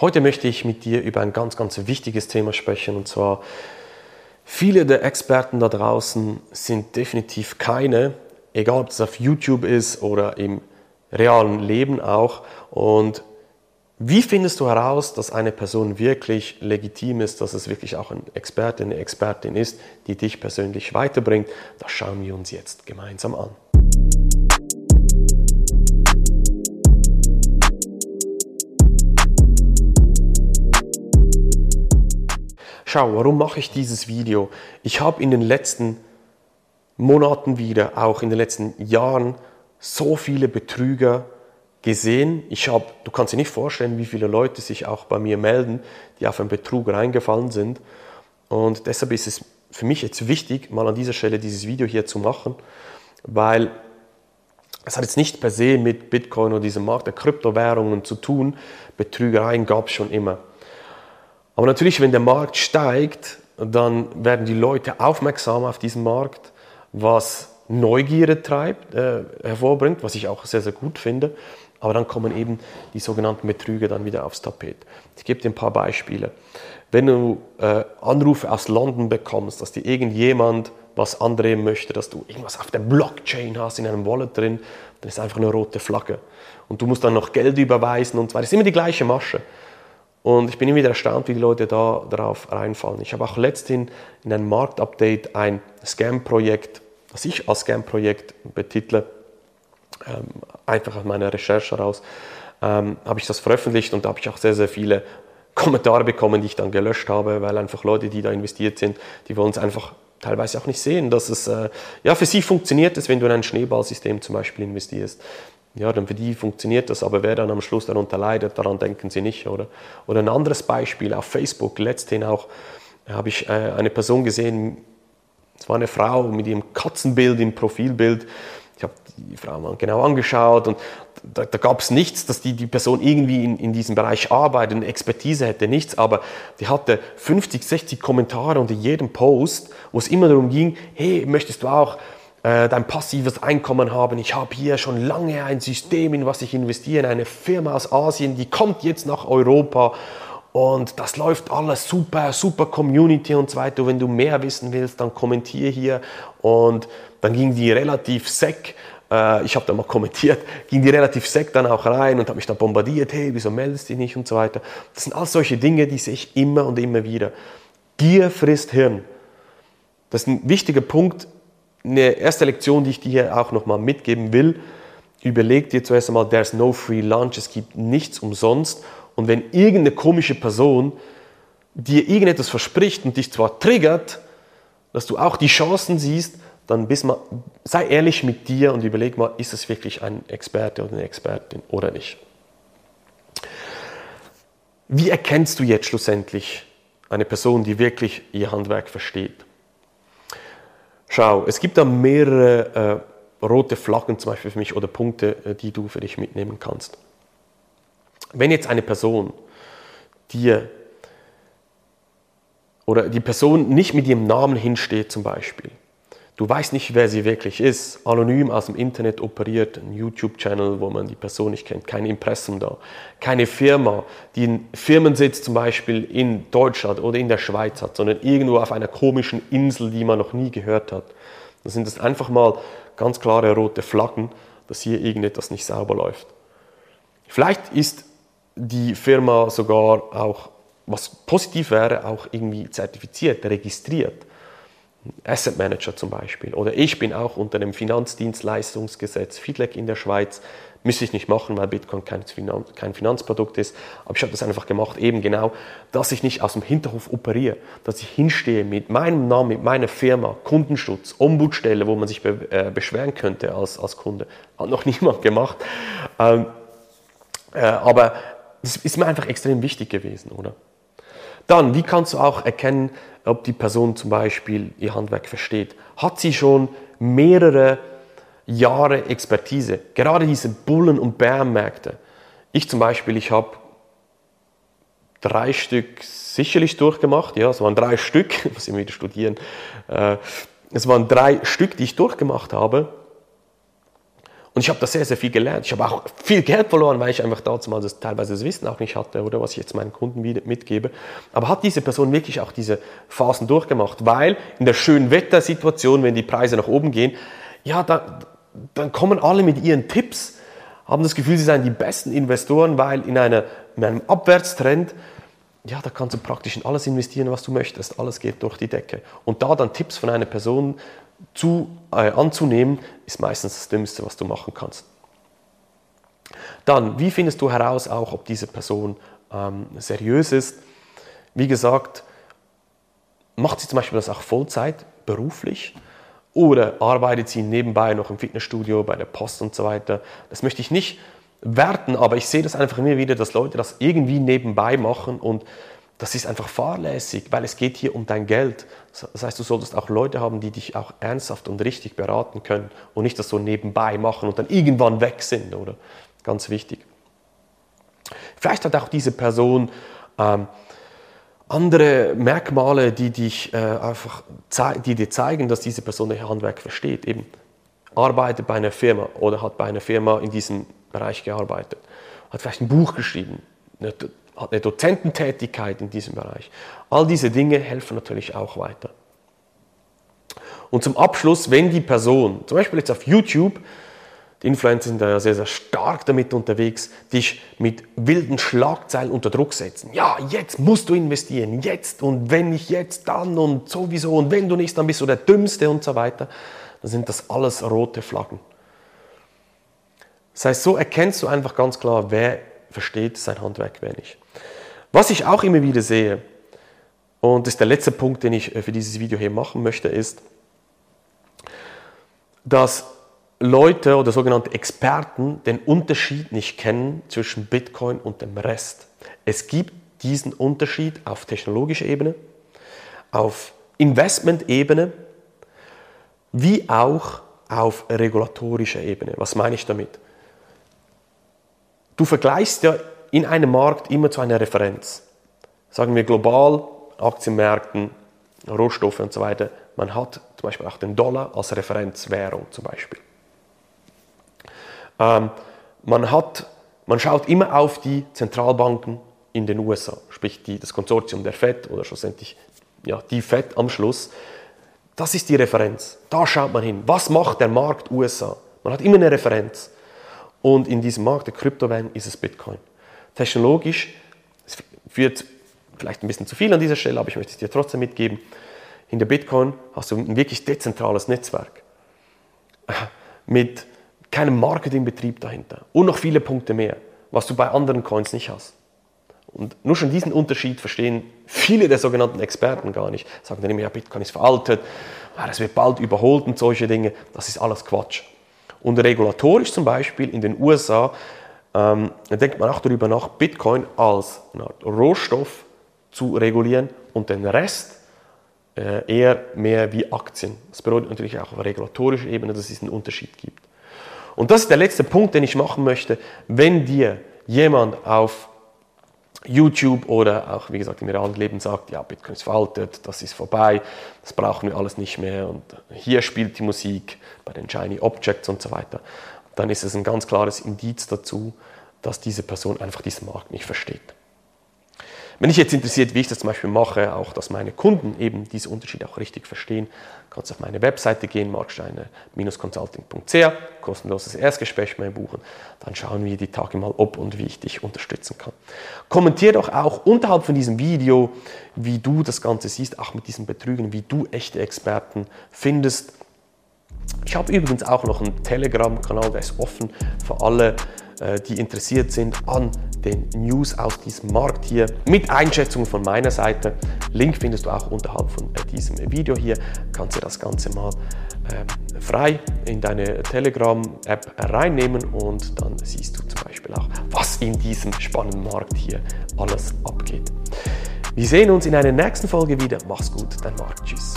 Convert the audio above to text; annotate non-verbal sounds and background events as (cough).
Heute möchte ich mit dir über ein ganz, ganz wichtiges Thema sprechen und zwar viele der Experten da draußen sind definitiv keine, egal ob es auf YouTube ist oder im realen Leben auch. Und wie findest du heraus, dass eine Person wirklich legitim ist, dass es wirklich auch ein Experte, eine Expertin ist, die dich persönlich weiterbringt? Das schauen wir uns jetzt gemeinsam an. Schau, warum mache ich dieses Video? Ich habe in den letzten Monaten wieder, auch in den letzten Jahren, so viele Betrüger gesehen. Ich habe, du kannst dir nicht vorstellen, wie viele Leute sich auch bei mir melden, die auf einen Betrug reingefallen sind. Und deshalb ist es für mich jetzt wichtig, mal an dieser Stelle dieses Video hier zu machen, weil es hat jetzt nicht per se mit Bitcoin oder diesem Markt der Kryptowährungen zu tun. Betrügereien gab es schon immer. Aber natürlich, wenn der Markt steigt, dann werden die Leute aufmerksam auf diesen Markt, was Neugierde treibt, äh, hervorbringt, was ich auch sehr, sehr gut finde. Aber dann kommen eben die sogenannten Betrüger dann wieder aufs Tapet. Ich gebe dir ein paar Beispiele. Wenn du äh, Anrufe aus London bekommst, dass dir irgendjemand was andrehen möchte, dass du irgendwas auf der Blockchain hast, in einem Wallet drin, dann ist einfach eine rote Flagge. Und du musst dann noch Geld überweisen und zwar. Das ist immer die gleiche Masche. Und ich bin immer wieder erstaunt, wie die Leute da darauf reinfallen. Ich habe auch letzthin in einem Marktupdate ein Scam-Projekt, das ich als Scam-Projekt betitle, ähm, einfach aus meiner Recherche heraus, ähm, habe ich das veröffentlicht und da habe ich auch sehr, sehr viele Kommentare bekommen, die ich dann gelöscht habe, weil einfach Leute, die da investiert sind, die wollen es einfach teilweise auch nicht sehen, dass es äh, ja für sie funktioniert, ist, wenn du in ein Schneeballsystem zum Beispiel investierst ja, dann für die funktioniert das, aber wer dann am Schluss darunter leidet, daran denken sie nicht, oder? Oder ein anderes Beispiel auf Facebook, letzthin auch, habe ich äh, eine Person gesehen, es war eine Frau mit ihrem Katzenbild im Profilbild. Ich habe die Frau mal genau angeschaut und da, da gab es nichts, dass die, die Person irgendwie in, in diesem Bereich arbeitet, Expertise hätte, nichts, aber die hatte 50, 60 Kommentare unter jedem Post, wo es immer darum ging, hey, möchtest du auch äh, dein passives Einkommen haben. Ich habe hier schon lange ein System, in was ich investiere, eine Firma aus Asien, die kommt jetzt nach Europa und das läuft alles super, super Community und so weiter. Wenn du mehr wissen willst, dann kommentiere hier und dann ging die relativ sec äh, ich habe da mal kommentiert, ging die relativ sec dann auch rein und habe mich dann bombardiert, hey, wieso meldest du dich nicht und so weiter. Das sind all solche Dinge, die sehe ich immer und immer wieder. Gier frisst Hirn. Das ist ein wichtiger Punkt eine erste Lektion, die ich dir hier auch nochmal mitgeben will. Überleg dir zuerst einmal, there's no free lunch, es gibt nichts umsonst. Und wenn irgendeine komische Person dir irgendetwas verspricht und dich zwar triggert, dass du auch die Chancen siehst, dann mal, sei ehrlich mit dir und überleg mal, ist es wirklich ein Experte oder eine Expertin oder nicht. Wie erkennst du jetzt schlussendlich eine Person, die wirklich ihr Handwerk versteht? Schau, es gibt da mehrere äh, rote Flaggen zum Beispiel für mich oder Punkte, äh, die du für dich mitnehmen kannst. Wenn jetzt eine Person dir oder die Person nicht mit ihrem Namen hinsteht zum Beispiel, Du weißt nicht, wer sie wirklich ist. Anonym aus dem Internet operiert, ein YouTube-Channel, wo man die Person nicht kennt, kein Impressum da. Keine Firma, die einen Firmensitz zum Beispiel in Deutschland oder in der Schweiz hat, sondern irgendwo auf einer komischen Insel, die man noch nie gehört hat. Dann sind das einfach mal ganz klare rote Flaggen, dass hier irgendetwas nicht sauber läuft. Vielleicht ist die Firma sogar auch, was positiv wäre, auch irgendwie zertifiziert, registriert. Asset Manager zum Beispiel. Oder ich bin auch unter dem Finanzdienstleistungsgesetz FIDLEG in der Schweiz. Müsste ich nicht machen, weil Bitcoin kein, Finanz, kein Finanzprodukt ist. Aber ich habe das einfach gemacht, eben genau, dass ich nicht aus dem Hinterhof operiere, dass ich hinstehe mit meinem Namen, mit meiner Firma, Kundenschutz, Ombudsstelle, wo man sich be äh, beschweren könnte als, als Kunde. Hat noch (laughs) niemand gemacht. Ähm, äh, aber das ist mir einfach extrem wichtig gewesen, oder? Dann, wie kannst du auch erkennen, ob die Person zum Beispiel ihr Handwerk versteht? Hat sie schon mehrere Jahre Expertise? Gerade diese Bullen- und Bärmärkte. Ich zum Beispiel, ich habe drei Stück sicherlich durchgemacht. Ja, es waren drei Stück, (laughs) ich muss immer wieder studieren. Äh, es waren drei Stück, die ich durchgemacht habe. Und ich habe da sehr, sehr viel gelernt. Ich habe auch viel Geld verloren, weil ich einfach damals das, teilweise das Wissen auch nicht hatte oder was ich jetzt meinen Kunden mitgebe. Aber hat diese Person wirklich auch diese Phasen durchgemacht? Weil in der schönen Wettersituation, wenn die Preise nach oben gehen, ja, da, dann kommen alle mit ihren Tipps, haben das Gefühl, sie seien die besten Investoren, weil in, einer, in einem Abwärtstrend ja, da kannst du praktisch in alles investieren, was du möchtest. Alles geht durch die Decke. Und da dann Tipps von einer Person zu, äh, anzunehmen, ist meistens das Dümmste, was du machen kannst. Dann, wie findest du heraus auch, ob diese Person ähm, seriös ist? Wie gesagt, macht sie zum Beispiel das auch Vollzeit, beruflich? Oder arbeitet sie nebenbei noch im Fitnessstudio, bei der Post und so weiter? Das möchte ich nicht werten, aber ich sehe das einfach immer wieder, dass Leute das irgendwie nebenbei machen und das ist einfach fahrlässig, weil es geht hier um dein Geld. Das heißt, du solltest auch Leute haben, die dich auch ernsthaft und richtig beraten können und nicht das so nebenbei machen und dann irgendwann weg sind, oder? Ganz wichtig. Vielleicht hat auch diese Person ähm, andere Merkmale, die, dich, äh, einfach die dir zeigen, dass diese Person ihr Handwerk versteht. Eben arbeitet bei einer Firma oder hat bei einer Firma in diesem Bereich gearbeitet, hat vielleicht ein Buch geschrieben, hat eine Dozententätigkeit in diesem Bereich. All diese Dinge helfen natürlich auch weiter. Und zum Abschluss, wenn die Person, zum Beispiel jetzt auf YouTube, die Influencer sind da ja sehr, sehr stark damit unterwegs, dich mit wilden Schlagzeilen unter Druck setzen. Ja, jetzt musst du investieren, jetzt und wenn nicht jetzt, dann und sowieso und wenn du nicht, dann bist du der Dümmste und so weiter. Dann sind das alles rote Flaggen. Das heißt, so erkennst du einfach ganz klar, wer versteht sein Handwerk, wer nicht. Was ich auch immer wieder sehe, und das ist der letzte Punkt, den ich äh, für dieses Video hier machen möchte, ist, dass Leute oder sogenannte Experten den Unterschied nicht kennen zwischen Bitcoin und dem Rest. Es gibt diesen Unterschied auf technologischer Ebene, auf Investment-Ebene, wie auch auf regulatorischer Ebene. Was meine ich damit? Du vergleichst ja in einem Markt immer zu einer Referenz. Sagen wir global, Aktienmärkten, Rohstoffe und so weiter. Man hat zum Beispiel auch den Dollar als Referenzwährung zum Beispiel. Ähm, man, hat, man schaut immer auf die Zentralbanken in den USA, sprich die, das Konsortium der FED oder schlussendlich ja, die FED am Schluss. Das ist die Referenz. Da schaut man hin. Was macht der Markt USA? Man hat immer eine Referenz. Und in diesem Markt der Kryptowährung ist es Bitcoin. Technologisch, es führt vielleicht ein bisschen zu viel an dieser Stelle, aber ich möchte es dir trotzdem mitgeben. In der Bitcoin hast du ein wirklich dezentrales Netzwerk (laughs) mit keinem Marketingbetrieb dahinter und noch viele Punkte mehr, was du bei anderen Coins nicht hast. Und nur schon diesen Unterschied verstehen viele der sogenannten Experten gar nicht. Sagen dann immer, ja, Bitcoin ist veraltet, das wird bald überholt und solche Dinge. Das ist alles Quatsch. Und regulatorisch zum Beispiel in den USA ähm, denkt man auch darüber nach, Bitcoin als Rohstoff zu regulieren und den Rest äh, eher mehr wie Aktien. Das bedeutet natürlich auch auf regulatorischer Ebene, dass es einen Unterschied gibt. Und das ist der letzte Punkt, den ich machen möchte. Wenn dir jemand auf YouTube oder auch, wie gesagt, im realen Leben sagt, ja, Bitcoin ist veraltet, das ist vorbei, das brauchen wir alles nicht mehr und hier spielt die Musik bei den Shiny Objects und so weiter, dann ist es ein ganz klares Indiz dazu, dass diese Person einfach diesen Markt nicht versteht. Wenn dich jetzt interessiert, wie ich das zum Beispiel mache, auch dass meine Kunden eben diese Unterschiede auch richtig verstehen, kannst du auf meine Webseite gehen, marksteiner-consulting.ch, kostenloses Erstgespräch mit mir buchen. Dann schauen wir die Tage mal, ob und wie ich dich unterstützen kann. Kommentier doch auch unterhalb von diesem Video, wie du das Ganze siehst, auch mit diesen Betrügen, wie du echte Experten findest. Ich habe übrigens auch noch einen Telegram-Kanal, der ist offen für alle äh, die interessiert sind an den News aus diesem Markt hier mit Einschätzungen von meiner Seite. Link findest du auch unterhalb von diesem Video hier. Kannst du das Ganze mal ähm, frei in deine Telegram-App reinnehmen und dann siehst du zum Beispiel auch, was in diesem spannenden Markt hier alles abgeht. Wir sehen uns in einer nächsten Folge wieder. Mach's gut, dein Marc. Tschüss.